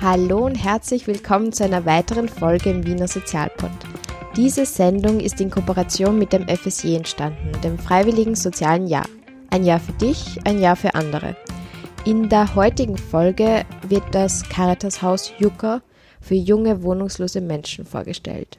Hallo und herzlich willkommen zu einer weiteren Folge im Wiener Sozialpod. Diese Sendung ist in Kooperation mit dem FSJ entstanden, dem Freiwilligen Sozialen Jahr. Ein Jahr für dich, ein Jahr für andere. In der heutigen Folge wird das Caritas Haus Jucker für junge wohnungslose Menschen vorgestellt.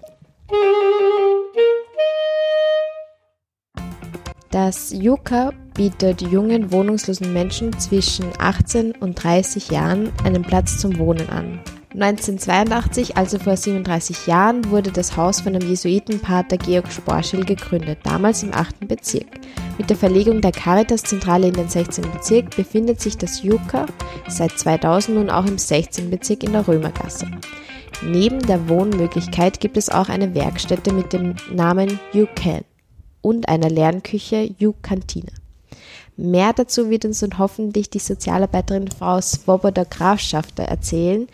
Das Jucker bietet jungen wohnungslosen Menschen zwischen 18 und 30 Jahren einen Platz zum Wohnen an. 1982, also vor 37 Jahren, wurde das Haus von dem Jesuitenpater Georg Sporschel gegründet, damals im 8. Bezirk. Mit der Verlegung der Caritas-Zentrale in den 16. Bezirk befindet sich das Jucker seit 2000 nun auch im 16. Bezirk in der Römergasse. Neben der Wohnmöglichkeit gibt es auch eine Werkstätte mit dem Namen You Can und einer Lernküche U-Kantine. Mehr dazu wird uns und hoffentlich die Sozialarbeiterin Frau Swoboda Grafschafter erzählen,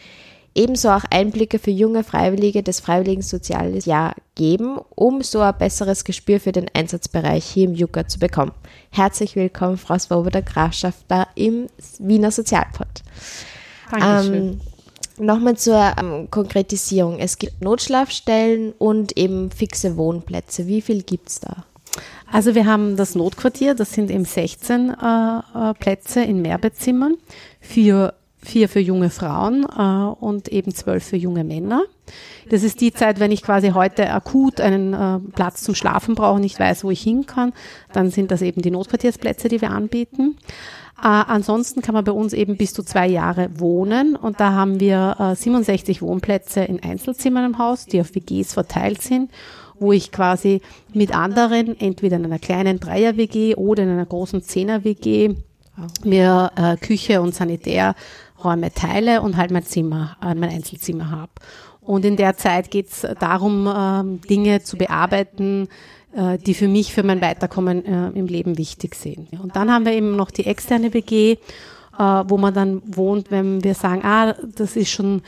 ebenso auch Einblicke für junge Freiwillige des Freiwilligen Soziales Jahr geben, um so ein besseres Gespür für den Einsatzbereich hier im Juka zu bekommen. Herzlich willkommen, Frau Swoboda Grafschafter im Wiener Sozialpod. Dankeschön. Ähm, Nochmal zur ähm, Konkretisierung. Es gibt Notschlafstellen und eben fixe Wohnplätze. Wie viel gibt es da? Also wir haben das Notquartier, das sind eben 16 äh, äh, Plätze in Mehrbettzimmern, vier, vier für junge Frauen äh, und eben zwölf für junge Männer. Das ist die Zeit, wenn ich quasi heute akut einen äh, Platz zum Schlafen brauche und nicht weiß, wo ich hin kann, dann sind das eben die Notquartiersplätze, die wir anbieten. Äh, ansonsten kann man bei uns eben bis zu zwei Jahre wohnen und da haben wir äh, 67 Wohnplätze in Einzelzimmern im Haus, die auf WGs verteilt sind wo ich quasi mit anderen, entweder in einer kleinen Dreier-WG oder in einer großen Zehner-WG, mir äh, Küche und Sanitärräume teile und halt mein Zimmer, äh, mein Einzelzimmer habe. Und in der Zeit geht es darum, äh, Dinge zu bearbeiten, äh, die für mich, für mein Weiterkommen äh, im Leben wichtig sind. Und dann haben wir eben noch die externe WG, äh, wo man dann wohnt, wenn wir sagen, ah, das ist schon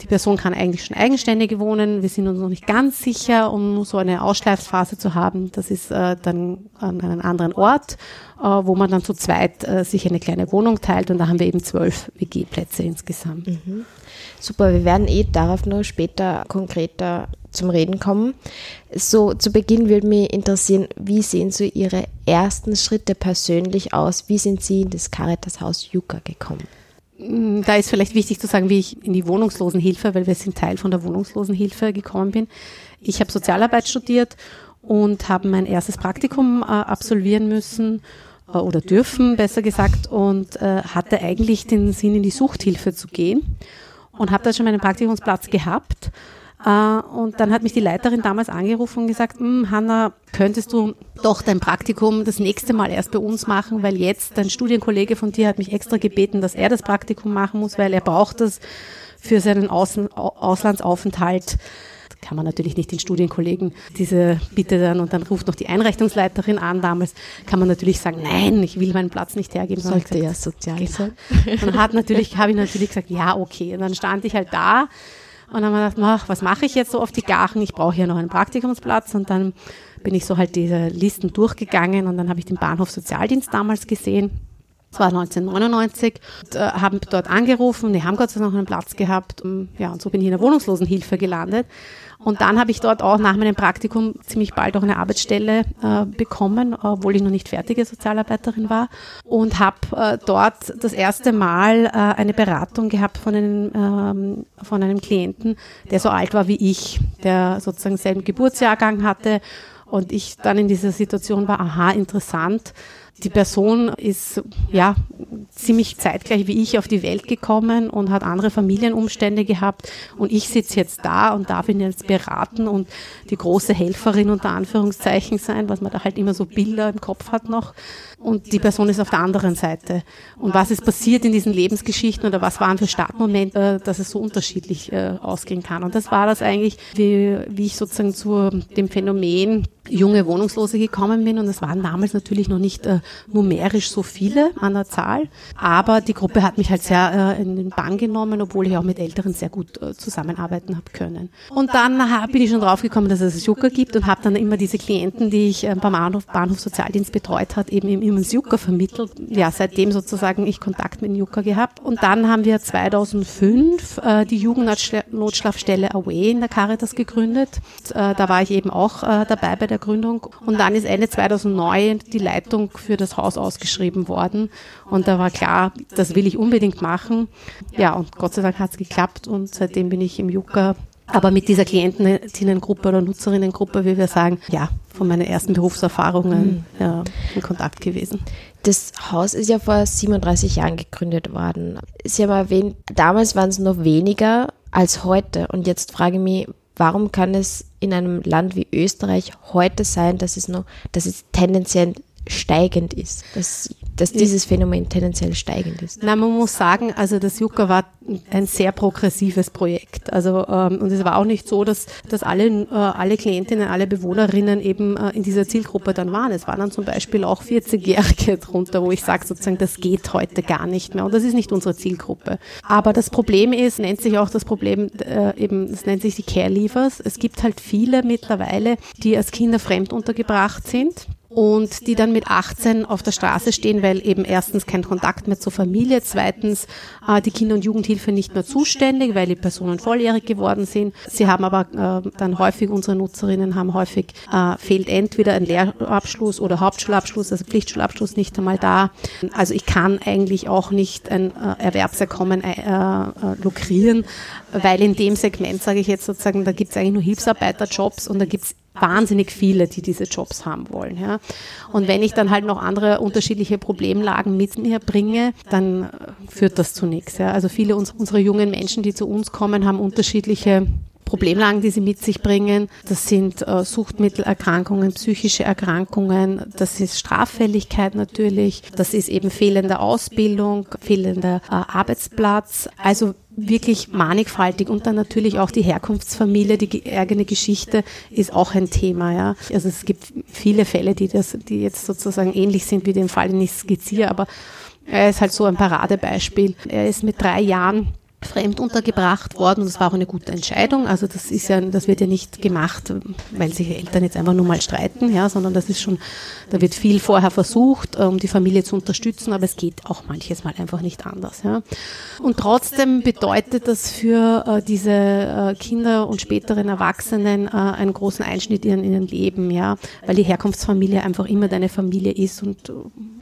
die Person kann eigentlich schon eigenständig wohnen. Wir sind uns noch nicht ganz sicher, um so eine Ausschleifphase zu haben. Das ist äh, dann an einem anderen Ort, äh, wo man dann zu zweit äh, sich eine kleine Wohnung teilt und da haben wir eben zwölf WG-Plätze insgesamt. Mhm. Super, wir werden eh darauf nur später konkreter zum Reden kommen. So zu Beginn würde mich interessieren, wie sehen so Ihre ersten Schritte persönlich aus? Wie sind Sie in das Caritas Haus Juka gekommen? Mm, da ist vielleicht wichtig zu sagen, wie ich in die Wohnungslosenhilfe, weil wir sind Teil von der Wohnungslosenhilfe gekommen bin. Ich habe Sozialarbeit studiert und habe mein erstes Praktikum äh, absolvieren müssen äh, oder dürfen, besser gesagt, und äh, hatte eigentlich den Sinn, in die Suchthilfe zu gehen und habe da schon meinen Praktikumsplatz gehabt und dann hat mich die Leiterin damals angerufen und gesagt, hm, Hanna, könntest du doch dein Praktikum das nächste Mal erst bei uns machen, weil jetzt dein Studienkollege von dir hat mich extra gebeten, dass er das Praktikum machen muss, weil er braucht das für seinen Außen Auslandsaufenthalt kann man natürlich nicht den Studienkollegen diese Bitte dann und dann ruft noch die Einrichtungsleiterin an. Damals kann man natürlich sagen, nein, ich will meinen Platz nicht hergeben. Sollte ja sozial genau. sein. Dann hat natürlich, habe ich natürlich gesagt, ja, okay. Und dann stand ich halt da und dann haben wir gedacht, ach, was mache ich jetzt so auf die Gachen? Ich brauche hier noch einen Praktikumsplatz. Und dann bin ich so halt diese Listen durchgegangen und dann habe ich den Bahnhof Sozialdienst damals gesehen. Das war 1999. Und, äh, haben dort angerufen, die haben Gott sei Dank noch einen Platz gehabt. Und, ja, und so bin ich in der Wohnungslosenhilfe gelandet. Und dann habe ich dort auch nach meinem Praktikum ziemlich bald auch eine Arbeitsstelle äh, bekommen, obwohl ich noch nicht fertige Sozialarbeiterin war. Und habe äh, dort das erste Mal äh, eine Beratung gehabt von einem, ähm, von einem Klienten, der so alt war wie ich, der sozusagen selben Geburtsjahrgang hatte. Und ich dann in dieser Situation war, aha, interessant die Person ist ja ziemlich zeitgleich wie ich auf die Welt gekommen und hat andere Familienumstände gehabt und ich sitze jetzt da und darf ihn jetzt beraten und die große Helferin unter Anführungszeichen sein, was man da halt immer so Bilder im Kopf hat noch und die Person ist auf der anderen Seite. Und was ist passiert in diesen Lebensgeschichten oder was waren für Startmomente, dass es so unterschiedlich äh, ausgehen kann. Und das war das eigentlich, wie, wie ich sozusagen zu dem Phänomen junge Wohnungslose gekommen bin. Und das waren damals natürlich noch nicht äh, numerisch so viele an der Zahl, aber die Gruppe hat mich halt sehr äh, in den Bann genommen, obwohl ich auch mit Älteren sehr gut äh, zusammenarbeiten habe können. Und dann hab, bin ich schon draufgekommen, dass es Jucker gibt und habe dann immer diese Klienten, die ich äh, beim Bahnhof, Bahnhof Sozialdienst betreut hat, eben immer ins Jucker vermittelt. Ja, seitdem sozusagen ich Kontakt mit dem Jucker gehabt. Und dann haben wir 2005 äh, die Jugendnotschlafstelle Away in der Caritas gegründet. Äh, da war ich eben auch dabei bei der Gründung. Und dann ist Ende 2009 die Leitung für das Haus ausgeschrieben worden. Und da war klar, das will ich unbedingt machen. Ja, und Gott sei Dank hat es geklappt und seitdem bin ich im Jucker aber mit dieser Klientinnengruppe oder Nutzerinnengruppe, wie wir sagen, ja, von meinen ersten Berufserfahrungen ja, in Kontakt gewesen. Das Haus ist ja vor 37 Jahren gegründet worden. Sie haben erwähnt, damals waren es noch weniger als heute. Und jetzt frage ich mich, warum kann es in einem Land wie Österreich heute sein, dass es noch, dass es tendenziell steigend ist, dass, dass dieses Phänomen tendenziell steigend ist. Nein, man muss sagen, also das Jucka war ein sehr progressives Projekt. Also ähm, und es war auch nicht so, dass, dass alle, äh, alle Klientinnen, alle Bewohnerinnen eben äh, in dieser Zielgruppe dann waren. Es waren dann zum Beispiel auch 40-Jährige drunter, wo ich sage sozusagen, das geht heute gar nicht mehr und das ist nicht unsere Zielgruppe. Aber das Problem ist, nennt sich auch das Problem äh, eben, es nennt sich die Care Leavers. Es gibt halt viele mittlerweile, die als Kinder fremd untergebracht sind und die dann mit 18 auf der Straße stehen, weil eben erstens kein Kontakt mehr zur Familie, zweitens äh, die Kinder- und Jugendhilfe nicht mehr zuständig, weil die Personen volljährig geworden sind. Sie haben aber äh, dann häufig, unsere Nutzerinnen haben häufig, äh, fehlt entweder ein Lehrabschluss oder Hauptschulabschluss, also Pflichtschulabschluss nicht einmal da. Also ich kann eigentlich auch nicht ein äh, Erwerbseinkommen äh, äh, lukrieren, weil in dem Segment, sage ich jetzt sozusagen, da gibt es eigentlich nur Hilfsarbeiterjobs und da gibt es wahnsinnig viele, die diese Jobs haben wollen. Ja. Und wenn ich dann halt noch andere unterschiedliche Problemlagen mit mir bringe, dann äh, führt das zu nichts. Ja. Also viele unserer jungen Menschen, die zu uns kommen, haben unterschiedliche Problemlagen, die sie mit sich bringen. Das sind äh, Suchtmittelerkrankungen, psychische Erkrankungen, das ist Straffälligkeit natürlich, das ist eben fehlende Ausbildung, fehlender äh, Arbeitsplatz. Also wirklich mannigfaltig und dann natürlich auch die Herkunftsfamilie, die eigene Geschichte ist auch ein Thema, ja. Also es gibt viele Fälle, die das, die jetzt sozusagen ähnlich sind wie den Fall, den ich skizziere, aber er ist halt so ein Paradebeispiel. Er ist mit drei Jahren fremd untergebracht worden und das war auch eine gute Entscheidung. Also das ist ja, das wird ja nicht gemacht, weil sich Eltern jetzt einfach nur mal streiten, ja, sondern das ist schon, da wird viel vorher versucht, um die Familie zu unterstützen, aber es geht auch manches Mal einfach nicht anders, ja. Und trotzdem bedeutet das für äh, diese äh, Kinder und späteren Erwachsenen äh, einen großen Einschnitt in ihrem Leben, ja, weil die Herkunftsfamilie einfach immer deine Familie ist und äh,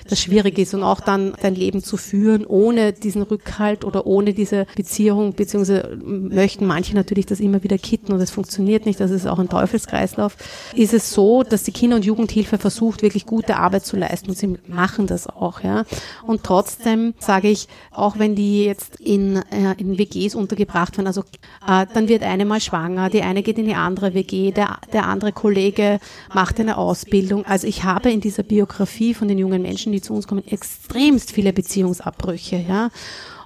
das schwierig ist und auch dann dein Leben zu führen ohne diesen Rückhalt oder ohne diese Beziehung Beziehung, beziehungsweise möchten manche natürlich das immer wieder kitten und es funktioniert nicht, das ist auch ein Teufelskreislauf, ist es so, dass die Kinder- und Jugendhilfe versucht, wirklich gute Arbeit zu leisten und sie machen das auch, ja. Und trotzdem sage ich, auch wenn die jetzt in, äh, in WGs untergebracht werden, also äh, dann wird eine mal schwanger, die eine geht in die andere WG, der, der andere Kollege macht eine Ausbildung. Also ich habe in dieser Biografie von den jungen Menschen, die zu uns kommen, extremst viele Beziehungsabbrüche, ja.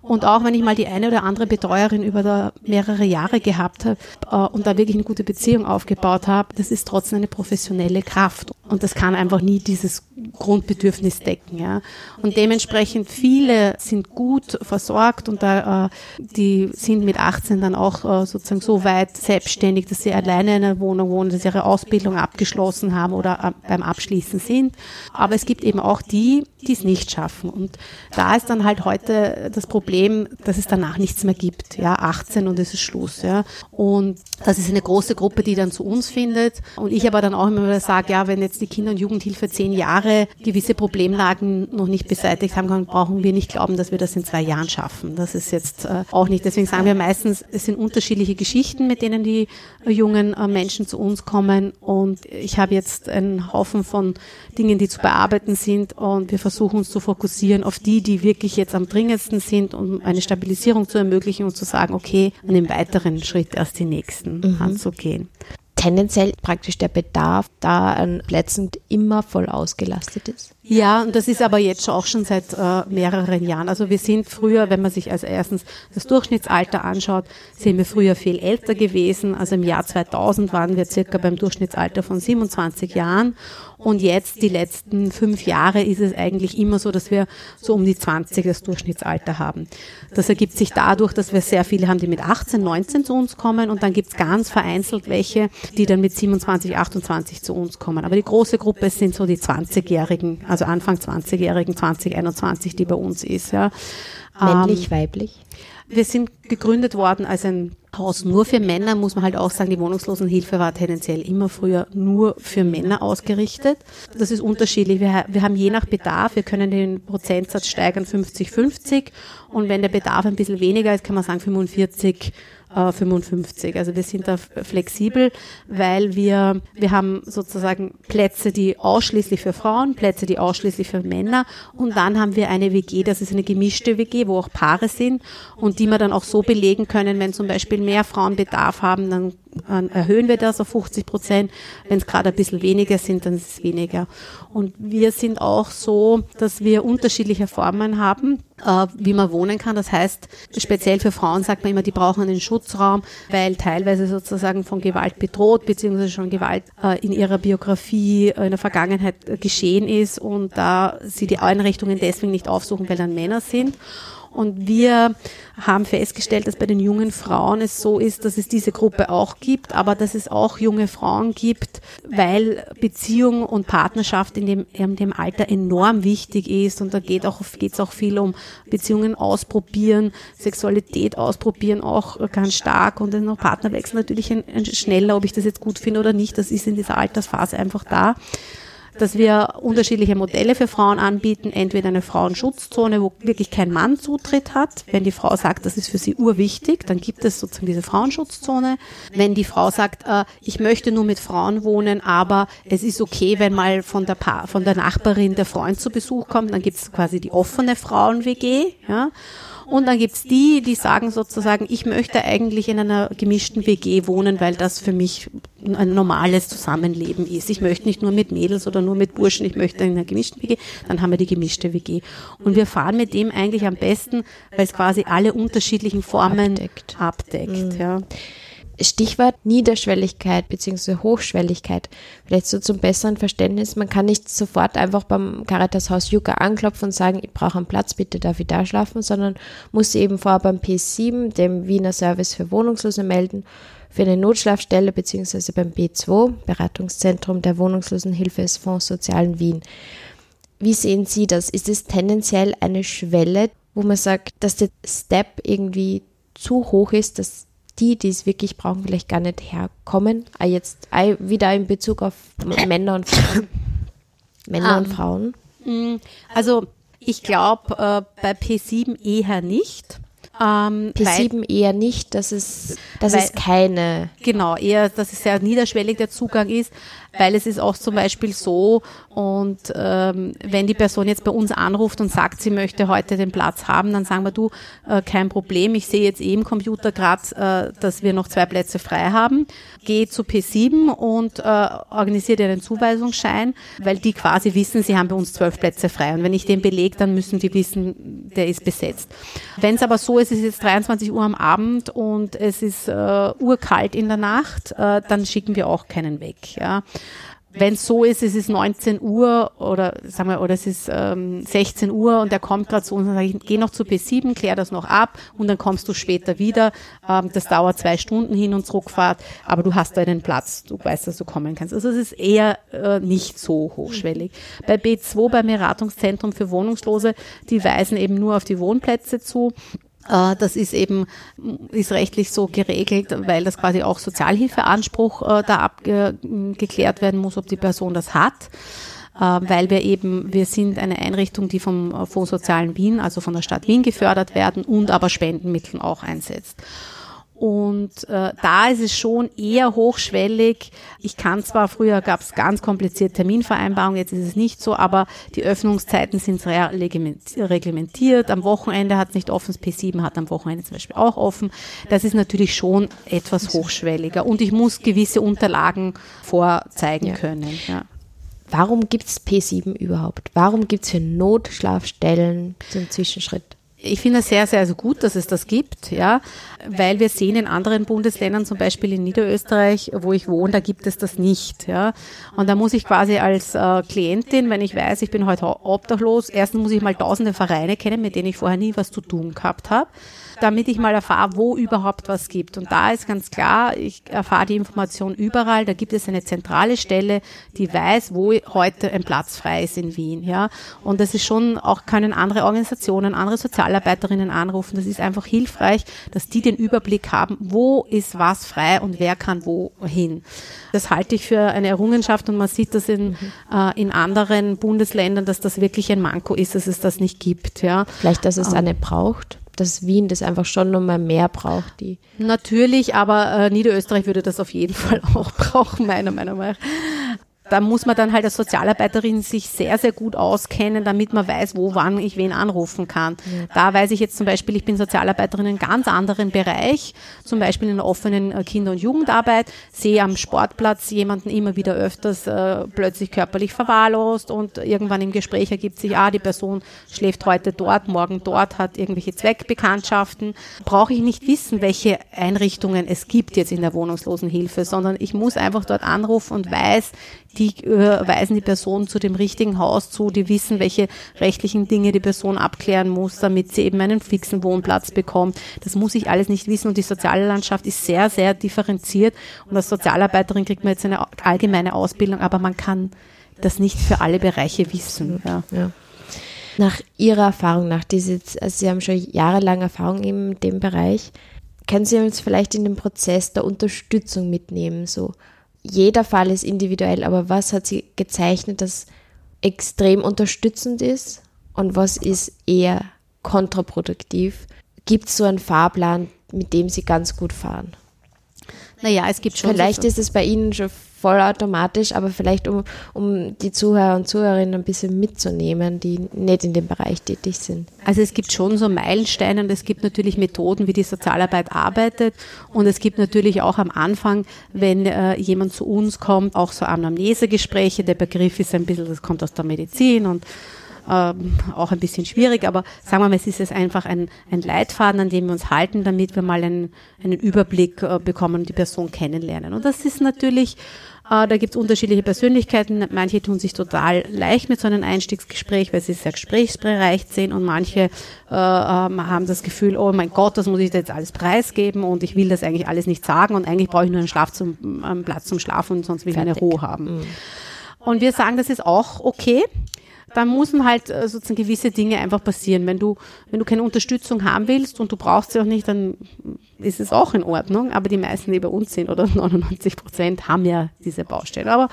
Und auch wenn ich mal die eine oder andere Betreuerin über mehrere Jahre gehabt habe äh, und da wirklich eine gute Beziehung aufgebaut habe, das ist trotzdem eine professionelle Kraft. Und das kann einfach nie dieses Grundbedürfnis decken. Ja. Und dementsprechend viele sind gut versorgt und da, äh, die sind mit 18 dann auch äh, sozusagen so weit selbstständig, dass sie alleine in einer Wohnung wohnen, dass sie ihre Ausbildung abgeschlossen haben oder äh, beim Abschließen sind. Aber es gibt eben auch die, die es nicht schaffen. Und da ist dann halt heute das Problem, dass es danach nichts mehr gibt. Ja, 18 und es ist Schluss. Ja. Und das ist eine große Gruppe, die dann zu uns findet. Und ich aber dann auch immer wieder sage, ja, wenn jetzt die Kinder- und Jugendhilfe zehn Jahre gewisse Problemlagen noch nicht beseitigt haben, dann brauchen wir nicht glauben, dass wir das in zwei Jahren schaffen. Das ist jetzt äh, auch nicht. Deswegen sagen wir meistens, es sind unterschiedliche Geschichten, mit denen die äh, jungen äh, Menschen zu uns kommen. Und ich habe jetzt einen Haufen von Dingen, die zu bearbeiten sind. Und wir versuchen uns zu fokussieren auf die, die wirklich jetzt am dringendsten sind, um eine Stabilisierung zu ermöglichen und zu sagen, okay, an dem weiteren Schritt erst die nächsten mhm. anzugehen. Tendenziell praktisch der Bedarf da an Plätzen immer voll ausgelastet ist? Ja, und das ist aber jetzt auch schon seit äh, mehreren Jahren. Also wir sind früher, wenn man sich als erstens das Durchschnittsalter anschaut, sind wir früher viel älter gewesen. Also im Jahr 2000 waren wir circa beim Durchschnittsalter von 27 Jahren. Und jetzt, die letzten fünf Jahre, ist es eigentlich immer so, dass wir so um die 20 das Durchschnittsalter haben. Das ergibt sich dadurch, dass wir sehr viele haben, die mit 18, 19 zu uns kommen. Und dann gibt es ganz vereinzelt welche, die dann mit 27, 28 zu uns kommen. Aber die große Gruppe sind so die 20-Jährigen, also Anfang 20-Jährigen, 2021, die bei uns ist. Ja. Männlich, ähm, weiblich? Wir sind gegründet worden als ein Haus nur für Männer, muss man halt auch sagen, die Wohnungslosenhilfe war tendenziell immer früher nur für Männer ausgerichtet. Das ist unterschiedlich. Wir, wir haben je nach Bedarf, wir können den Prozentsatz steigern 50-50 und wenn der Bedarf ein bisschen weniger ist, kann man sagen 45 55. Äh, also wir sind da flexibel, weil wir, wir haben sozusagen Plätze, die ausschließlich für Frauen, Plätze, die ausschließlich für Männer und dann haben wir eine WG, das ist eine gemischte WG, wo auch Paare sind und die wir dann auch so belegen können, wenn zum Beispiel mehr Frauen Bedarf haben, dann erhöhen wir das auf 50 Prozent. Wenn es gerade ein bisschen weniger sind, dann ist es weniger. Und wir sind auch so, dass wir unterschiedliche Formen haben, äh, wie man wohnen kann. Das heißt, speziell für Frauen sagt man immer, die brauchen einen Schutzraum, weil teilweise sozusagen von Gewalt bedroht, beziehungsweise schon Gewalt äh, in ihrer Biografie äh, in der Vergangenheit geschehen ist und da sie die Einrichtungen deswegen nicht aufsuchen, weil dann Männer sind. Und wir haben festgestellt, dass bei den jungen Frauen es so ist, dass es diese Gruppe auch gibt, aber dass es auch junge Frauen gibt, weil Beziehung und Partnerschaft in dem, in dem Alter enorm wichtig ist. Und da geht auch, geht's auch viel um Beziehungen ausprobieren, Sexualität ausprobieren auch ganz stark und dann auch Partnerwechsel natürlich ein, ein schneller, ob ich das jetzt gut finde oder nicht, das ist in dieser Altersphase einfach da dass wir unterschiedliche Modelle für Frauen anbieten, entweder eine Frauenschutzzone, wo wirklich kein Mann Zutritt hat. Wenn die Frau sagt, das ist für sie urwichtig, dann gibt es sozusagen diese Frauenschutzzone. Wenn die Frau sagt, äh, ich möchte nur mit Frauen wohnen, aber es ist okay, wenn mal von der, pa von der Nachbarin der Freund zu Besuch kommt, dann gibt es quasi die offene Frauen-WG. Ja. Und dann gibt's die, die sagen sozusagen, ich möchte eigentlich in einer gemischten WG wohnen, weil das für mich ein normales Zusammenleben ist. Ich möchte nicht nur mit Mädels oder nur mit Burschen, ich möchte in einer gemischten WG, dann haben wir die gemischte WG. Und wir fahren mit dem eigentlich am besten, weil es quasi alle unterschiedlichen Formen abdeckt. abdeckt mhm. ja. Stichwort Niederschwelligkeit bzw. Hochschwelligkeit. Vielleicht so zum besseren Verständnis. Man kann nicht sofort einfach beim Caritas Haus Yucca anklopfen und sagen, ich brauche einen Platz, bitte darf ich da schlafen, sondern muss eben vorher beim P7, dem Wiener Service für Wohnungslose, melden, für eine Notschlafstelle bzw. beim B2, Beratungszentrum der Wohnungslosenhilfe des Fonds Sozialen Wien. Wie sehen Sie das? Ist es tendenziell eine Schwelle, wo man sagt, dass der Step irgendwie zu hoch ist, dass die, die es wirklich brauchen, vielleicht gar nicht herkommen. Ah, jetzt ah, wieder in Bezug auf Männer und Frauen. Männer um, und ähm, Frauen. Mm, also ich glaube äh, bei P7 eher nicht. Ähm, P7 weil, eher nicht, dass es, dass weil, es keine. Genau, eher, dass es sehr niederschwellig der Zugang ist, weil es ist auch zum Beispiel so, und ähm, wenn die Person jetzt bei uns anruft und sagt, sie möchte heute den Platz haben, dann sagen wir, du, äh, kein Problem, ich sehe jetzt eh im Computer gerade, äh, dass wir noch zwei Plätze frei haben. Geh zu P7 und äh, organisiere dir einen Zuweisungsschein, weil die quasi wissen, sie haben bei uns zwölf Plätze frei. Und wenn ich den belege, dann müssen die wissen, der ist besetzt. Wenn es aber so ist, es ist jetzt 23 Uhr am Abend und es ist äh, urkalt in der Nacht, äh, dann schicken wir auch keinen weg. Ja. Wenn es so ist, es ist 19 Uhr oder sagen wir, oder es ist ähm, 16 Uhr und der kommt gerade zu uns und sagt, ich geh noch zu P7, klär das noch ab und dann kommst du später wieder. Ähm, das dauert zwei Stunden hin und zurückfahrt, aber du hast da einen Platz, du weißt, dass du kommen kannst. Also es ist eher äh, nicht so hochschwellig. Bei B2, beim Beratungszentrum für Wohnungslose, die weisen eben nur auf die Wohnplätze zu. Äh, das ist eben, ist rechtlich so geregelt, weil das quasi auch Sozialhilfeanspruch äh, da abgeklärt werden muss, ob die Person das hat. Äh, weil wir eben, wir sind eine Einrichtung, die vom Fonds Sozialen Wien, also von der Stadt Wien gefördert werden und aber Spendenmitteln auch einsetzt. Und äh, da ist es schon eher hochschwellig. Ich kann zwar, früher gab es ganz komplizierte Terminvereinbarungen, jetzt ist es nicht so, aber die Öffnungszeiten sind sehr reglementiert. Am Wochenende hat es nicht offen, das P7 hat am Wochenende zum Beispiel auch offen. Das ist natürlich schon etwas hochschwelliger. Und ich muss gewisse Unterlagen vorzeigen ja. können. Ja. Warum gibt es P7 überhaupt? Warum gibt es für Notschlafstellen so einen Zwischenschritt? Ich finde es sehr, sehr gut, dass es das gibt, ja, weil wir sehen in anderen Bundesländern, zum Beispiel in Niederösterreich, wo ich wohne, da gibt es das nicht, ja. Und da muss ich quasi als äh, Klientin, wenn ich weiß, ich bin heute obdachlos, erstens muss ich mal tausende Vereine kennen, mit denen ich vorher nie was zu tun gehabt habe damit ich mal erfahre, wo überhaupt was gibt. Und da ist ganz klar, ich erfahre die Information überall. Da gibt es eine zentrale Stelle, die weiß, wo heute ein Platz frei ist in Wien. Ja, und das ist schon auch können andere Organisationen, andere Sozialarbeiterinnen anrufen. Das ist einfach hilfreich, dass die den Überblick haben, wo ist was frei und wer kann wohin. Das halte ich für eine Errungenschaft und man sieht das in, äh, in anderen Bundesländern, dass das wirklich ein Manko ist, dass es das nicht gibt. Ja. Vielleicht, dass es ähm, eine braucht? Dass Wien das einfach schon nochmal mehr braucht. Die Natürlich, aber äh, Niederösterreich würde das auf jeden Fall auch brauchen, meiner Meinung nach da muss man dann halt als Sozialarbeiterin sich sehr, sehr gut auskennen, damit man weiß, wo, wann ich wen anrufen kann. Da weiß ich jetzt zum Beispiel, ich bin Sozialarbeiterin in einem ganz anderen Bereich, zum Beispiel in der offenen äh, Kinder- und Jugendarbeit, sehe am Sportplatz jemanden immer wieder öfters äh, plötzlich körperlich verwahrlost und irgendwann im Gespräch ergibt sich, ah, die Person schläft heute dort, morgen dort, hat irgendwelche Zweckbekanntschaften. Brauche ich nicht wissen, welche Einrichtungen es gibt jetzt in der Wohnungslosenhilfe, sondern ich muss einfach dort anrufen und weiß, die äh, weisen die Person zu dem richtigen Haus zu, die wissen, welche rechtlichen Dinge die Person abklären muss, damit sie eben einen fixen Wohnplatz bekommt. Das muss ich alles nicht wissen und die soziale Landschaft ist sehr, sehr differenziert und als Sozialarbeiterin kriegt man jetzt eine allgemeine Ausbildung, aber man kann das nicht für alle Bereiche wissen. Ja. ja. Nach Ihrer Erfahrung, nach diese, also Sie haben schon jahrelang Erfahrung in dem Bereich, können Sie uns vielleicht in den Prozess der Unterstützung mitnehmen, so jeder Fall ist individuell, aber was hat sie gezeichnet, das extrem unterstützend ist und was ist eher kontraproduktiv? Gibt es so einen Fahrplan, mit dem sie ganz gut fahren? Naja, es gibt schon. Vielleicht so ist es bei Ihnen schon vollautomatisch, aber vielleicht um, um die Zuhörer und Zuhörerinnen ein bisschen mitzunehmen, die nicht in dem Bereich tätig sind. Also es gibt schon so Meilensteine und es gibt natürlich Methoden, wie die Sozialarbeit arbeitet und es gibt natürlich auch am Anfang, wenn äh, jemand zu uns kommt, auch so Anamnesegespräche. Der Begriff ist ein bisschen, das kommt aus der Medizin und ähm, auch ein bisschen schwierig, aber sagen wir mal, es ist es einfach ein, ein Leitfaden, an dem wir uns halten, damit wir mal einen, einen Überblick äh, bekommen und die Person kennenlernen. Und das ist natürlich äh, da gibt es unterschiedliche Persönlichkeiten. Manche tun sich total leicht mit so einem Einstiegsgespräch, weil sie sehr gesprächsbereit sind und manche äh, ähm, haben das Gefühl, oh mein Gott, das muss ich jetzt alles preisgeben und ich will das eigentlich alles nicht sagen und eigentlich brauche ich nur einen, Schlaf zum, einen Platz zum Schlafen und sonst will ich eine Ruhe haben. Mhm. Und wir sagen, das ist auch okay dann müssen halt äh, sozusagen gewisse Dinge einfach passieren. Wenn du, wenn du keine Unterstützung haben willst und du brauchst sie auch nicht, dann ist es auch in Ordnung. Aber die meisten, die bei uns sind, oder 99 Prozent, haben ja diese Baustelle. Aber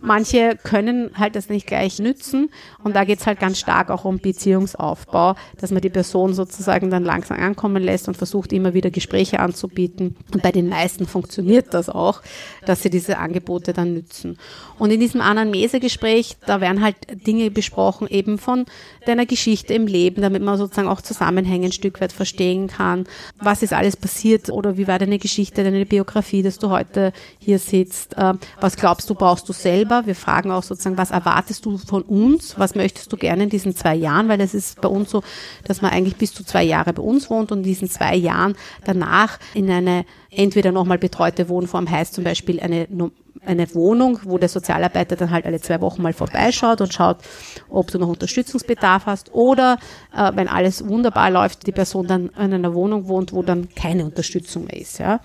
Manche können halt das nicht gleich nützen und da geht's halt ganz stark auch um Beziehungsaufbau, dass man die Person sozusagen dann langsam ankommen lässt und versucht immer wieder Gespräche anzubieten. Und bei den meisten funktioniert das auch, dass sie diese Angebote dann nützen. Und in diesem Anamnese-Gespräch, da werden halt Dinge besprochen, eben von deiner Geschichte im Leben, damit man sozusagen auch Zusammenhänge ein Stück weit verstehen kann. Was ist alles passiert oder wie war deine Geschichte, deine Biografie, dass du heute hier sitzt? Ähm, was glaubst du, brauchst du selber? Selber. Wir fragen auch sozusagen, was erwartest du von uns? Was möchtest du gerne in diesen zwei Jahren? Weil es ist bei uns so, dass man eigentlich bis zu zwei Jahre bei uns wohnt und in diesen zwei Jahren danach in eine entweder nochmal betreute Wohnform heißt zum Beispiel eine eine Wohnung, wo der Sozialarbeiter dann halt alle zwei Wochen mal vorbeischaut und schaut, ob du noch Unterstützungsbedarf hast oder äh, wenn alles wunderbar läuft, die Person dann in einer Wohnung wohnt, wo dann keine Unterstützung mehr ist. Ja.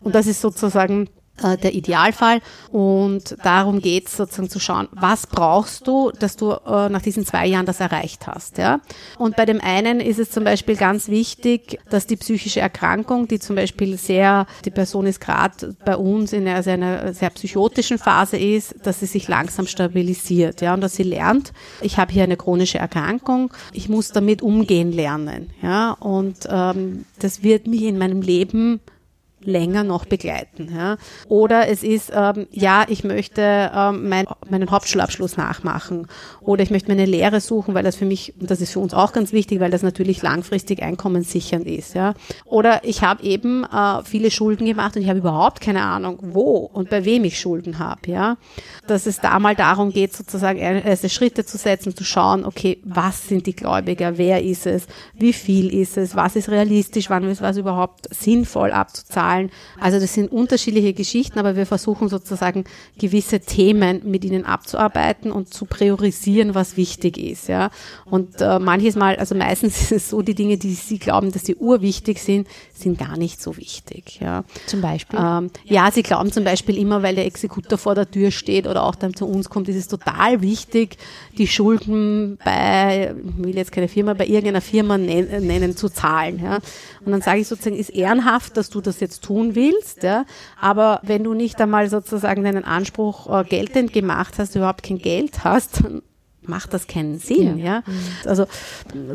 Und das ist sozusagen äh, der Idealfall. Und darum geht es sozusagen zu schauen, was brauchst du, dass du äh, nach diesen zwei Jahren das erreicht hast. Ja? Und bei dem einen ist es zum Beispiel ganz wichtig, dass die psychische Erkrankung, die zum Beispiel sehr, die Person ist gerade bei uns in einer, also einer sehr psychotischen Phase ist, dass sie sich langsam stabilisiert. Ja? Und dass sie lernt, ich habe hier eine chronische Erkrankung, ich muss damit umgehen lernen. Ja? Und ähm, das wird mich in meinem Leben länger noch begleiten. Ja. Oder es ist, ähm, ja, ich möchte ähm, mein, meinen Hauptschulabschluss nachmachen oder ich möchte meine Lehre suchen, weil das für mich, das ist für uns auch ganz wichtig, weil das natürlich langfristig einkommenssichernd ist. Ja. Oder ich habe eben äh, viele Schulden gemacht und ich habe überhaupt keine Ahnung, wo und bei wem ich Schulden habe. Ja. Dass es da mal darum geht, sozusagen erste Schritte zu setzen, zu schauen, okay, was sind die Gläubiger, wer ist es, wie viel ist es, was ist realistisch, wann ist was überhaupt sinnvoll abzuzahlen Zahlen. Also das sind unterschiedliche Geschichten, aber wir versuchen sozusagen gewisse Themen mit ihnen abzuarbeiten und zu priorisieren, was wichtig ist. Ja. Und äh, manches Mal, also meistens ist es so, die Dinge, die sie glauben, dass sie urwichtig sind, sind gar nicht so wichtig. Ja. Zum Beispiel? Ähm, ja, sie glauben zum Beispiel immer, weil der Exekutor vor der Tür steht oder auch dann zu uns kommt, ist es total wichtig, die Schulden bei, ich will jetzt keine Firma, bei irgendeiner Firma nennen, nennen zu zahlen. Ja. Und dann sage ich sozusagen, ist ehrenhaft, dass du das jetzt tun willst, ja. Aber wenn du nicht einmal sozusagen deinen Anspruch äh, geltend gemacht hast, überhaupt kein Geld hast, dann macht das keinen Sinn, ja. ja? Also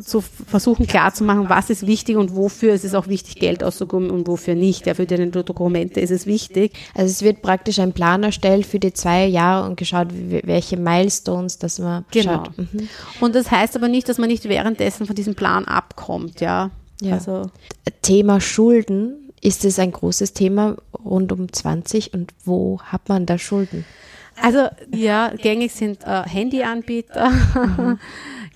zu versuchen klarzumachen, was ist wichtig und wofür ist es auch wichtig, Geld auszugeben und wofür nicht. Ja, für die Dokumente ist es wichtig. Also es wird praktisch ein Plan erstellt für die zwei Jahre und geschaut, welche Milestones, dass man genau. schaut. Mhm. Und das heißt aber nicht, dass man nicht währenddessen von diesem Plan abkommt, ja. ja. Also Thema Schulden ist es ein großes Thema rund um 20 und wo hat man da Schulden? Also ja, gängig sind äh, Handyanbieter. Mhm.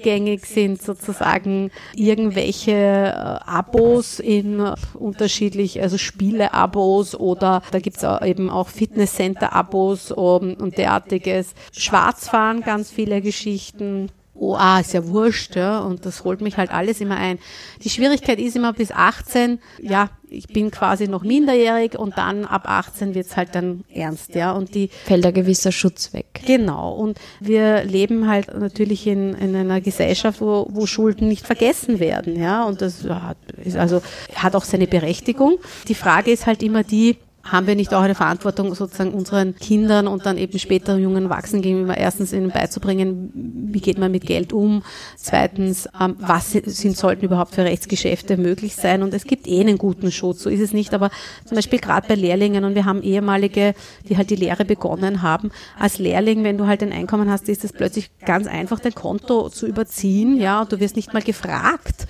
gängig sind sozusagen irgendwelche äh, Abos in äh, unterschiedlich, also Spiele-Abos oder da gibt's auch eben auch Fitnesscenter-Abos um, und derartiges. Schwarzfahren, ganz viele Geschichten oh, ah, ist ja wurscht, ja, und das holt mich halt alles immer ein. Die Schwierigkeit ist immer bis 18, ja, ich bin quasi noch minderjährig und dann ab 18 wird's halt dann ernst, ja, und die fällt ein gewisser Schutz weg. Genau, und wir leben halt natürlich in, in einer Gesellschaft, wo, wo Schulden nicht vergessen werden, ja, und das hat, ist also hat auch seine Berechtigung. Die Frage ist halt immer die, haben wir nicht auch eine Verantwortung, sozusagen unseren Kindern und dann eben später jungen Erwachsenen gegenüber erstens ihnen beizubringen, wie geht man mit Geld um, zweitens, ähm, was sind, sollten überhaupt für Rechtsgeschäfte möglich sein? Und es gibt eh einen guten Schutz, so ist es nicht, aber zum Beispiel gerade bei Lehrlingen und wir haben ehemalige, die halt die Lehre begonnen haben, als Lehrling, wenn du halt ein Einkommen hast, ist es plötzlich ganz einfach, dein Konto zu überziehen, ja, und du wirst nicht mal gefragt,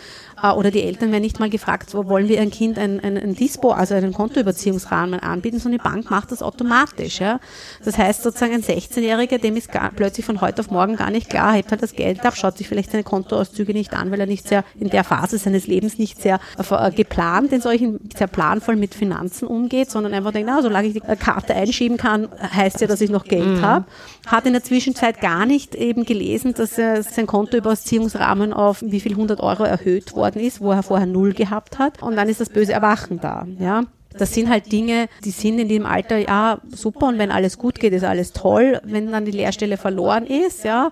oder die Eltern werden nicht mal gefragt, wo wollen wir ihrem Kind ein, ein, ein Dispo, also einen Kontoüberziehungsrahmen anbieten, sondern die Bank macht das automatisch. Ja. Das heißt sozusagen ein 16-Jähriger, dem ist gar, plötzlich von heute auf morgen gar nicht klar, hebt halt das Geld ab, schaut sich vielleicht seine Kontoauszüge nicht an, weil er nicht sehr in der Phase seines Lebens nicht sehr äh, geplant in solchen, sehr planvoll mit Finanzen umgeht, sondern einfach denkt, na, solange ich die Karte einschieben kann, heißt ja, dass ich noch Geld mhm. habe. Hat in der Zwischenzeit gar nicht eben gelesen, dass er sein Kontoüberziehungsrahmen auf wie viel 100 Euro erhöht worden geworden ist, wo er vorher null gehabt hat. Und dann ist das böse Erwachen da, ja. Das sind halt Dinge, die sind in dem Alter, ja, super, und wenn alles gut geht, ist alles toll. Wenn dann die Lehrstelle verloren ist, ja,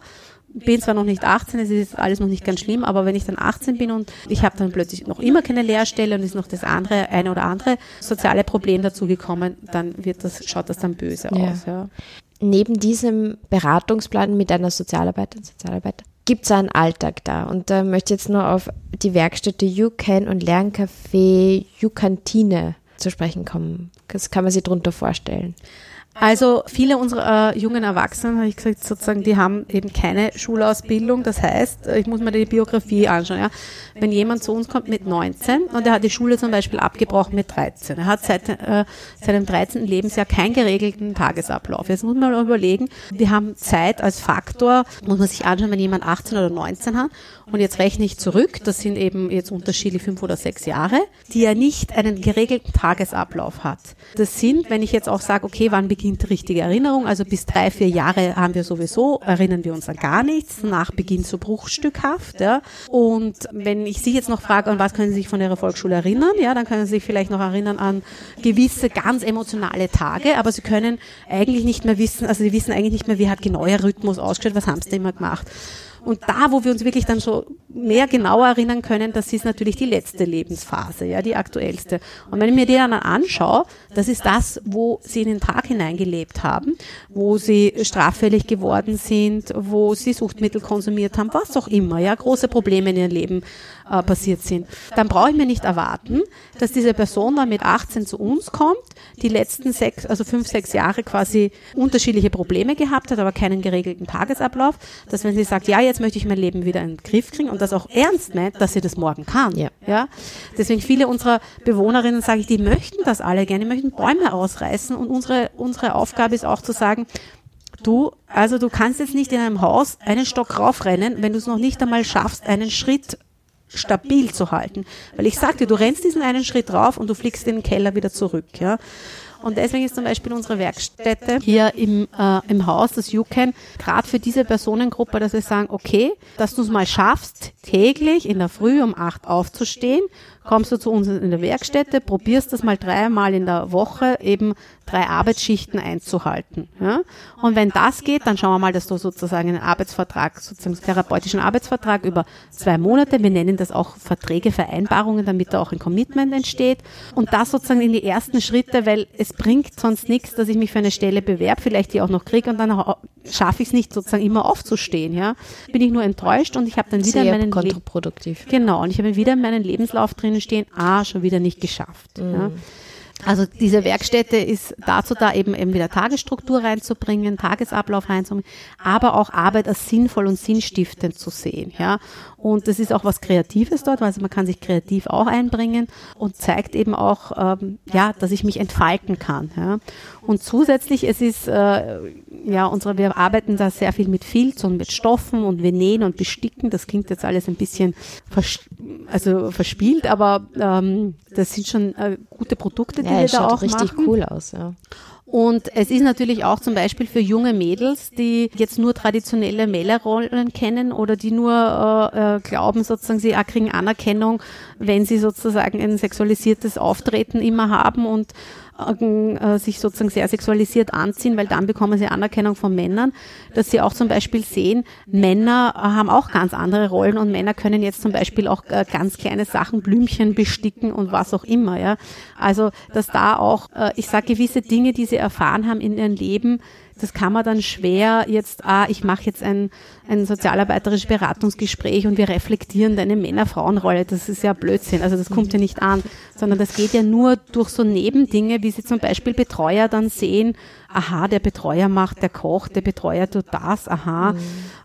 bin zwar noch nicht 18, es ist alles noch nicht ganz schlimm, aber wenn ich dann 18 bin und ich habe dann plötzlich noch immer keine Lehrstelle und ist noch das andere, eine oder andere soziale Problem dazugekommen, dann wird das, schaut das dann böse ja. aus. Ja. Neben diesem Beratungsplan mit einer Sozialarbeiter und Sozialarbeiter gibt es einen Alltag da. Und da möchte ich jetzt nur auf die Werkstätte YouCan und Lerncafé YouCantine zu sprechen kommen. Das kann man sich darunter vorstellen. Also viele unserer äh, jungen Erwachsenen, habe ich gesagt, sozusagen, die haben eben keine Schulausbildung. Das heißt, ich muss mir die Biografie anschauen. Ja. Wenn jemand zu uns kommt mit 19 und er hat die Schule zum Beispiel abgebrochen mit 13, er hat seit äh, seinem 13. Lebensjahr keinen geregelten Tagesablauf. Jetzt muss man überlegen, wir haben Zeit als Faktor, muss man sich anschauen, wenn jemand 18 oder 19 hat und jetzt rechne ich zurück, das sind eben jetzt unterschiedlich fünf oder sechs Jahre, die er nicht einen geregelten Tagesablauf hat. Das sind, wenn ich jetzt auch sage, okay, wann beginnt richtige Erinnerung, also bis drei, vier Jahre haben wir sowieso, erinnern wir uns an gar nichts, nach beginnt so bruchstückhaft, ja. Und wenn ich Sie jetzt noch frage, an was können Sie sich von Ihrer Volksschule erinnern, ja, dann können Sie sich vielleicht noch erinnern an gewisse ganz emotionale Tage, aber Sie können eigentlich nicht mehr wissen, also Sie wissen eigentlich nicht mehr, wie hat genau Ihr Rhythmus ausgestellt, was haben Sie immer gemacht. Und da, wo wir uns wirklich dann so mehr genauer erinnern können, das ist natürlich die letzte Lebensphase, ja, die aktuellste. Und wenn ich mir die dann anschaue, das ist das, wo sie in den Tag hineingelebt haben, wo sie straffällig geworden sind, wo sie Suchtmittel konsumiert haben, was auch immer, ja, große Probleme in ihrem Leben äh, passiert sind. Dann brauche ich mir nicht erwarten, dass diese Person dann mit 18 zu uns kommt, die letzten sechs, also fünf, sechs Jahre quasi unterschiedliche Probleme gehabt hat, aber keinen geregelten Tagesablauf, dass wenn sie sagt, ja, jetzt möchte ich mein Leben wieder in den Griff kriegen und das auch ernst meint, dass sie das morgen kann. Ja. ja? Deswegen viele unserer Bewohnerinnen, sage ich, die möchten das alle gerne, die möchten Bäume ausreißen und unsere, unsere Aufgabe ist auch zu sagen, Du, also du kannst jetzt nicht in einem Haus einen Stock raufrennen, wenn du es noch nicht einmal schaffst, einen Schritt stabil zu halten. Weil ich sagte, du rennst diesen einen Schritt drauf und du fliegst in den Keller wieder zurück. Ja. Und deswegen ist zum Beispiel unsere Werkstätte hier im, äh, im Haus, das UCAN, gerade für diese Personengruppe, dass wir sagen, okay, dass du es mal schaffst, täglich in der Früh um acht aufzustehen, kommst du zu uns in der Werkstätte, probierst das mal dreimal in der Woche eben drei Arbeitsschichten einzuhalten. Ja? Und wenn das geht, dann schauen wir mal, dass du sozusagen einen Arbeitsvertrag, sozusagen einen therapeutischen Arbeitsvertrag über zwei Monate, wir nennen das auch Verträge, Vereinbarungen, damit da auch ein Commitment entsteht. Und das sozusagen in die ersten Schritte, weil es bringt sonst nichts, dass ich mich für eine Stelle bewerbe, vielleicht die auch noch kriege und dann schaffe ich es nicht sozusagen immer aufzustehen. Ja? Bin ich nur enttäuscht und ich habe dann wieder Sehr meinen kontraproduktiv. Le genau, und ich habe wieder in meinen Lebenslauf drinnen stehen, ah, schon wieder nicht geschafft. Mhm. Ja? Also diese Werkstätte ist dazu da, eben, eben wieder Tagesstruktur reinzubringen, Tagesablauf reinzubringen, aber auch Arbeit als sinnvoll und sinnstiftend zu sehen. Ja. Und das ist auch was Kreatives dort, also man kann sich kreativ auch einbringen und zeigt eben auch, ähm, ja, dass ich mich entfalten kann. Ja. Und zusätzlich, es ist, äh, ja, unsere, wir arbeiten da sehr viel mit Filz und mit Stoffen und wir nähen und besticken. Das klingt jetzt alles ein bisschen vers also verspielt, aber ähm, das sind schon äh, gute Produkte, die ja, da auch richtig machen. cool aus, ja. Und es ist natürlich auch zum Beispiel für junge Mädels, die jetzt nur traditionelle Männerrollen kennen oder die nur äh, äh, glauben, sozusagen, sie kriegen Anerkennung, wenn sie sozusagen ein sexualisiertes Auftreten immer haben und äh, sich sozusagen sehr sexualisiert anziehen, weil dann bekommen sie Anerkennung von Männern, dass sie auch zum Beispiel sehen, Männer haben auch ganz andere Rollen und Männer können jetzt zum Beispiel auch äh, ganz kleine Sachen, Blümchen besticken und was auch immer. Ja, also dass da auch, äh, ich sage gewisse Dinge, die sie erfahren haben in ihrem Leben, das kann man dann schwer jetzt, ah, ich mache jetzt ein, ein sozialarbeiterisches Beratungsgespräch und wir reflektieren deine Männer-Frauen-Rolle. Das ist ja Blödsinn. Also das kommt ja nicht an, sondern das geht ja nur durch so Nebendinge, wie sie zum Beispiel Betreuer dann sehen, aha, der Betreuer macht, der kocht, der Betreuer tut das, aha. Mhm.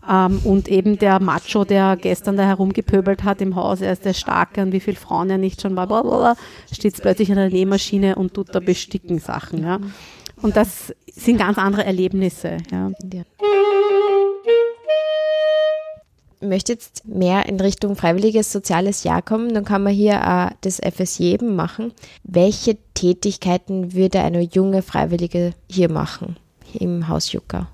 Ähm, und eben der Macho, der gestern da herumgepöbelt hat im Haus, er ist der Starke und wie viele Frauen er nicht schon war, blablabla, steht plötzlich in der Nähmaschine und tut da besticken Sachen. Ja. Und das sind ganz andere Erlebnisse. Ja. ja. Ich möchte jetzt mehr in Richtung freiwilliges soziales Jahr kommen, dann kann man hier äh, das FSJ eben machen. Welche Tätigkeiten würde eine junge Freiwillige hier machen, im Haus Juka?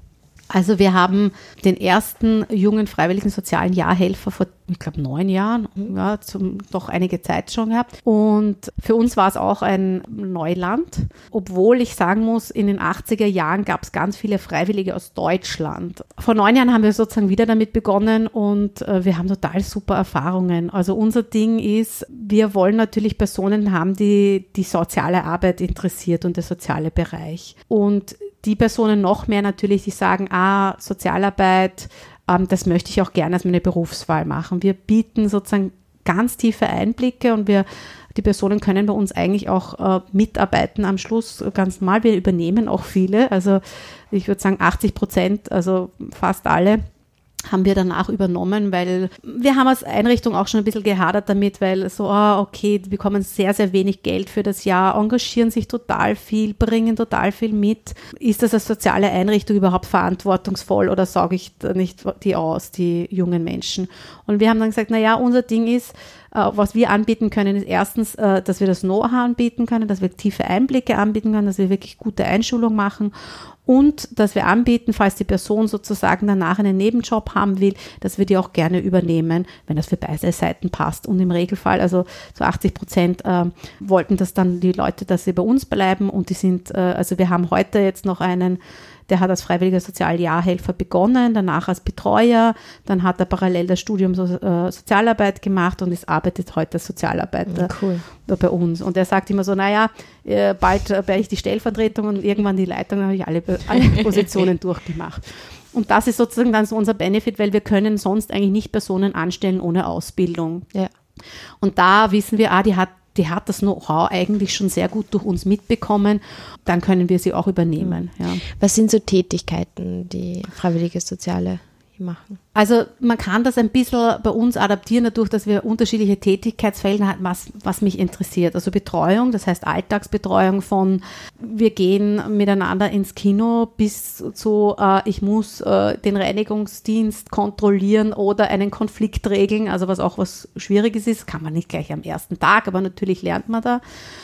Also wir haben den ersten jungen freiwilligen sozialen Jahrhelfer vor, ich glaube, neun Jahren, ja, zum, doch einige Zeit schon gehabt. Und für uns war es auch ein Neuland, obwohl ich sagen muss, in den 80er Jahren gab es ganz viele Freiwillige aus Deutschland. Vor neun Jahren haben wir sozusagen wieder damit begonnen und äh, wir haben total super Erfahrungen. Also unser Ding ist, wir wollen natürlich Personen haben, die die soziale Arbeit interessiert und der soziale Bereich. Und die Personen noch mehr natürlich, die sagen, ah, Sozialarbeit, ähm, das möchte ich auch gerne als meine Berufswahl machen. Wir bieten sozusagen ganz tiefe Einblicke und wir die Personen können bei uns eigentlich auch äh, mitarbeiten am Schluss ganz normal. Wir übernehmen auch viele, also ich würde sagen 80 Prozent, also fast alle haben wir danach übernommen, weil wir haben als Einrichtung auch schon ein bisschen gehadert damit, weil so, oh, okay, die bekommen sehr, sehr wenig Geld für das Jahr, engagieren sich total viel, bringen total viel mit. Ist das als soziale Einrichtung überhaupt verantwortungsvoll oder sauge ich da nicht die aus, die jungen Menschen? Und wir haben dann gesagt, na ja, unser Ding ist, äh, was wir anbieten können, ist erstens, äh, dass wir das Know-how anbieten können, dass wir tiefe Einblicke anbieten können, dass wir wirklich gute Einschulung machen und dass wir anbieten, falls die Person sozusagen danach einen Nebenjob haben will, dass wir die auch gerne übernehmen, wenn das für beide Seiten passt. Und im Regelfall, also zu 80 Prozent äh, wollten das dann die Leute, dass sie bei uns bleiben und die sind, äh, also wir haben heute jetzt noch einen Der hat als freiwilliger Sozialjahrhelfer begonnen, danach als Betreuer, dann hat er parallel das Studium so, äh, Sozialarbeit gemacht und ist arbeitet heute als Sozialarbeiter Cool. bei uns. Und er sagt immer so, naja, äh, bald werde ich die Stellvertretung und irgendwann die Leitung, dann habe ich alle, alle Positionen durchgemacht. Und das ist sozusagen dann so unser Benefit, weil wir können sonst eigentlich nicht Personen anstellen ohne Ausbildung. Ja. Und da wissen wir, ah, die hat, die hat das Know-how eigentlich schon sehr gut durch uns mitbekommen. Dann können wir sie auch übernehmen. Ja. Was sind so Tätigkeiten, die freiwillige Soziale hier machen? Also man kann das ein bisschen bei uns adaptieren, dadurch, dass wir unterschiedliche Tätigkeitsfelder haben, was, was mich interessiert. Also Betreuung, das heißt Alltagsbetreuung von wir gehen miteinander ins Kino bis zu äh, ich muss äh, den Reinigungsdienst kontrollieren oder einen Konflikt regeln, also was auch was Schwieriges ist, kann man nicht gleich am ersten Tag, aber natürlich lernt man da,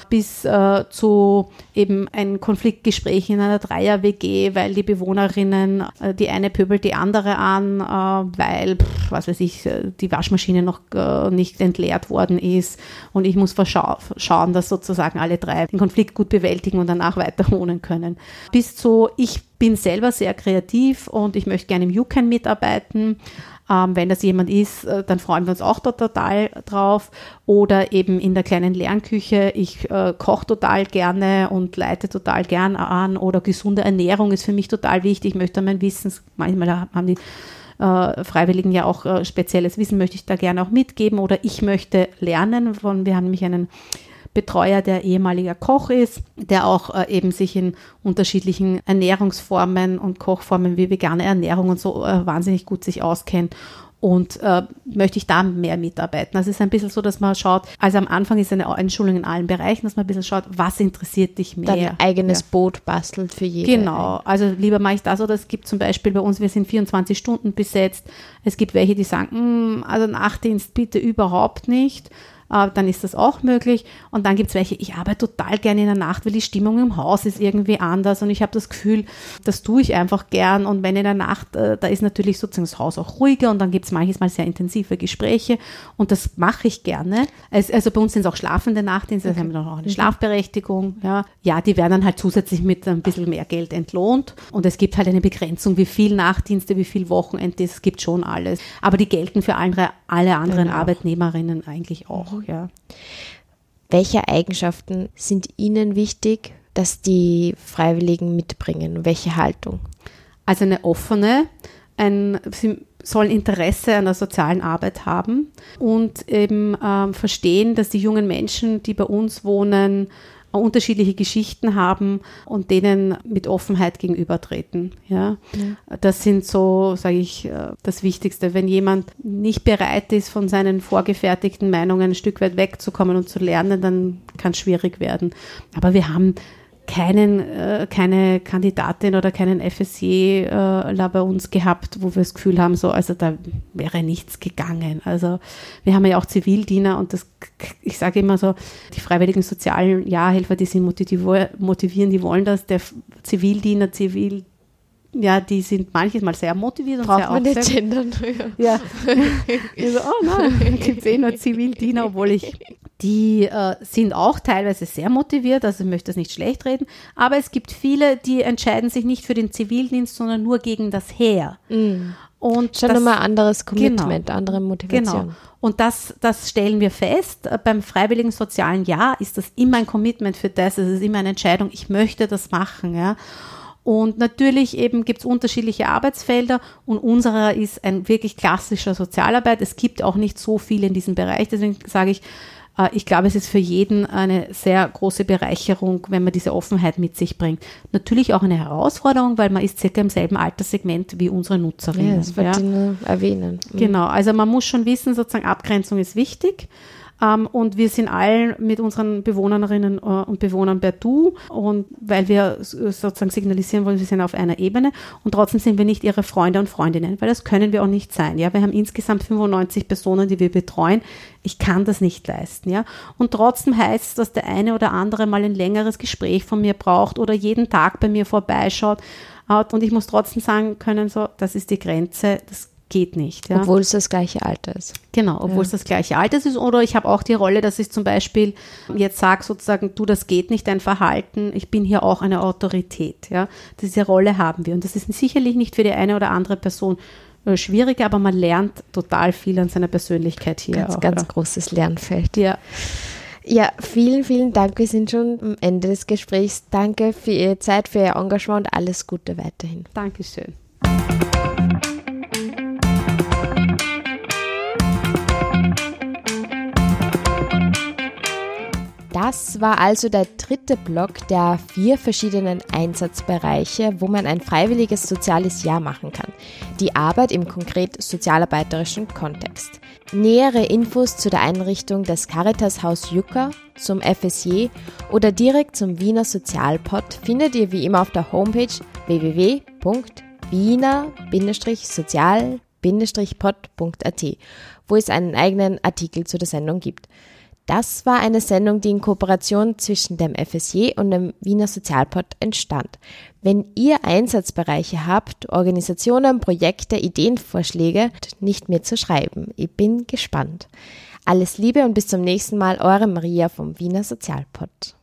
bis äh, zu eben ein Konfliktgespräch in einer Dreier-WG, weil die Bewohnerinnen, äh, die eine pöbelt die andere an, äh, weil, was weiß ich, äh, die Waschmaschine noch äh, nicht entleert worden ist und ich muss schauen, dass sozusagen alle drei den Konflikt gut bewältigen und danach weiter wohnen können. Bis zu, ich bin selber sehr kreativ und ich möchte gerne im UCAN mitarbeiten. Ähm, wenn das jemand ist, äh, dann freuen wir uns auch dort total drauf. Oder eben in der kleinen Lernküche. Ich äh, koche total gerne und leite total gern an. Oder gesunde Ernährung ist für mich total wichtig. Ich möchte mein Wissen, manchmal haben die äh, Freiwilligen ja auch äh, spezielles Wissen, möchte ich da gerne auch mitgeben. Oder ich möchte lernen von, wir haben nämlich einen Betreuer, der ehemaliger Koch ist, der auch äh, eben sich in unterschiedlichen Ernährungsformen und Kochformen wie vegane Ernährung und so äh, wahnsinnig gut sich auskennt. Und äh, möchte ich da mehr mitarbeiten. Also es ist ein bisschen so, dass man schaut, also am Anfang ist eine Einschulung in allen Bereichen, dass man ein bisschen schaut, was interessiert dich mehr. Dann ein eigenes Ja. Boot bastelt für jeden. Genau, also lieber mache ich das oder es gibt zum Beispiel bei uns, wir sind 24 Stunden besetzt. Es gibt welche, die sagen, "Mm, also Nachtdienst bitte überhaupt nicht. Äh, dann ist das auch möglich. Und dann gibt es welche, ich arbeite total gerne in der Nacht, weil die Stimmung im Haus ist irgendwie anders und ich habe das Gefühl, das tue ich einfach gern. Und wenn in der Nacht, äh, da ist natürlich sozusagen das Haus auch ruhiger und dann gibt es manches Mal sehr intensive Gespräche und das mache ich gerne. Also, also bei uns sind es auch schlafende Nachtdienste, also haben wir auch eine Schlafberechtigung. Ja. ja, die werden dann halt zusätzlich mit ein bisschen mehr Geld entlohnt und es gibt halt eine Begrenzung, wie viel Nachtdienste, wie viel Wochenenddienst, es gibt schon alles. Aber die gelten für andere, alle anderen Genau. Arbeitnehmerinnen eigentlich auch. Ja. Welche Eigenschaften sind Ihnen wichtig, dass die Freiwilligen mitbringen? Welche Haltung? Also eine offene, ein, sie sollen Interesse an der sozialen Arbeit haben und eben ähm, verstehen, dass die jungen Menschen, die bei uns wohnen, äh, unterschiedliche Geschichten haben und denen mit Offenheit gegenübertreten. Ja? Das sind so, sage ich, äh, das Wichtigste. Wenn jemand nicht bereit ist, von seinen vorgefertigten Meinungen ein Stück weit wegzukommen und zu lernen, dann kann es schwierig werden. Aber wir haben keinen, äh, keine Kandidatin oder keinen FSJ äh, bei uns gehabt, wo wir das Gefühl haben, so, also da wäre nichts gegangen. Also wir haben ja auch Zivildiener und das, ich sage immer so, die freiwilligen sozialen Jahrhelfer, die sind motivieren, die wollen das, der Zivildiener, Zivil, ja, die sind manches Mal sehr motiviert und Braucht sehr man nicht gendern? Ja. ich so, oh nein, gibt es eh nur Zivildiener, obwohl ich. Die äh, sind auch teilweise sehr motiviert, also ich möchte das nicht schlecht reden, aber es gibt viele, die entscheiden sich nicht für den Zivildienst, sondern nur gegen das Heer. Und Schon das, nochmal anderes Commitment, andere Motivation. Genau. Und das, das stellen wir fest. Äh, Beim freiwilligen sozialen Jahr ist das immer ein Commitment für das. Es ist immer eine Entscheidung, ich möchte das machen. Ja. Und natürlich eben gibt es unterschiedliche Arbeitsfelder und unserer ist ein wirklich klassischer Sozialarbeit. Es gibt auch nicht so viel in diesem Bereich. Deswegen sage ich, äh, ich glaube, es ist für jeden eine sehr große Bereicherung, wenn man diese Offenheit mit sich bringt. Natürlich auch eine Herausforderung, weil man ist circa im selben Alterssegment wie unsere Nutzerinnen. Ja, das wollte ich nur erwähnen. Mhm. Genau, also man muss schon wissen, sozusagen Abgrenzung ist wichtig. Ähm, und wir sind allen mit unseren Bewohnerinnen äh, und Bewohnern per Du und weil wir sozusagen signalisieren wollen, wir sind auf einer Ebene und trotzdem sind wir nicht ihre Freunde und Freundinnen, weil das können wir auch nicht sein. Ja, wir haben insgesamt 95 Personen, die wir betreuen. Ich kann das nicht leisten. Ja, und trotzdem heißt es, dass der eine oder andere mal ein längeres Gespräch von mir braucht oder jeden Tag bei mir vorbeischaut. Und ich muss trotzdem sagen können, so, das ist die Grenze, das geht nicht. Ja. Obwohl es das gleiche Alter ist. Genau, obwohl ja. es das gleiche Alter ist. Oder ich habe auch die Rolle, dass ich zum Beispiel jetzt sage sozusagen, du, das geht nicht, dein Verhalten, ich bin hier auch eine Autorität. Ja. Diese Rolle haben wir. Und das ist sicherlich nicht für die eine oder andere Person äh, schwieriger, aber man lernt total viel an seiner Persönlichkeit hier. Ganz, auch, ganz ja. großes Lernfeld. Ja. Ja, vielen, vielen Dank. Wir sind schon am Ende des Gesprächs. Danke für Ihre Zeit, für Ihr Engagement und alles Gute weiterhin. Dankeschön. Das war also der dritte Block der vier verschiedenen Einsatzbereiche, wo man ein freiwilliges soziales Jahr machen kann. Die Arbeit im konkret sozialarbeiterischen Kontext. Nähere Infos zu der Einrichtung des Caritas Haus Jucker, zum FSJ oder direkt zum Wiener Sozialpod findet ihr wie immer auf der Homepage www.wiener-sozial-pod.at, wo es einen eigenen Artikel zu der Sendung gibt. Das war eine Sendung, die in Kooperation zwischen dem FSJ und dem Wiener Sozialpod entstand. Wenn ihr Einsatzbereiche habt, Organisationen, Projekte, Ideenvorschläge, nicht mir zu schreiben. Ich bin gespannt. Alles Liebe und bis zum nächsten Mal, eure Maria vom Wiener Sozialpod.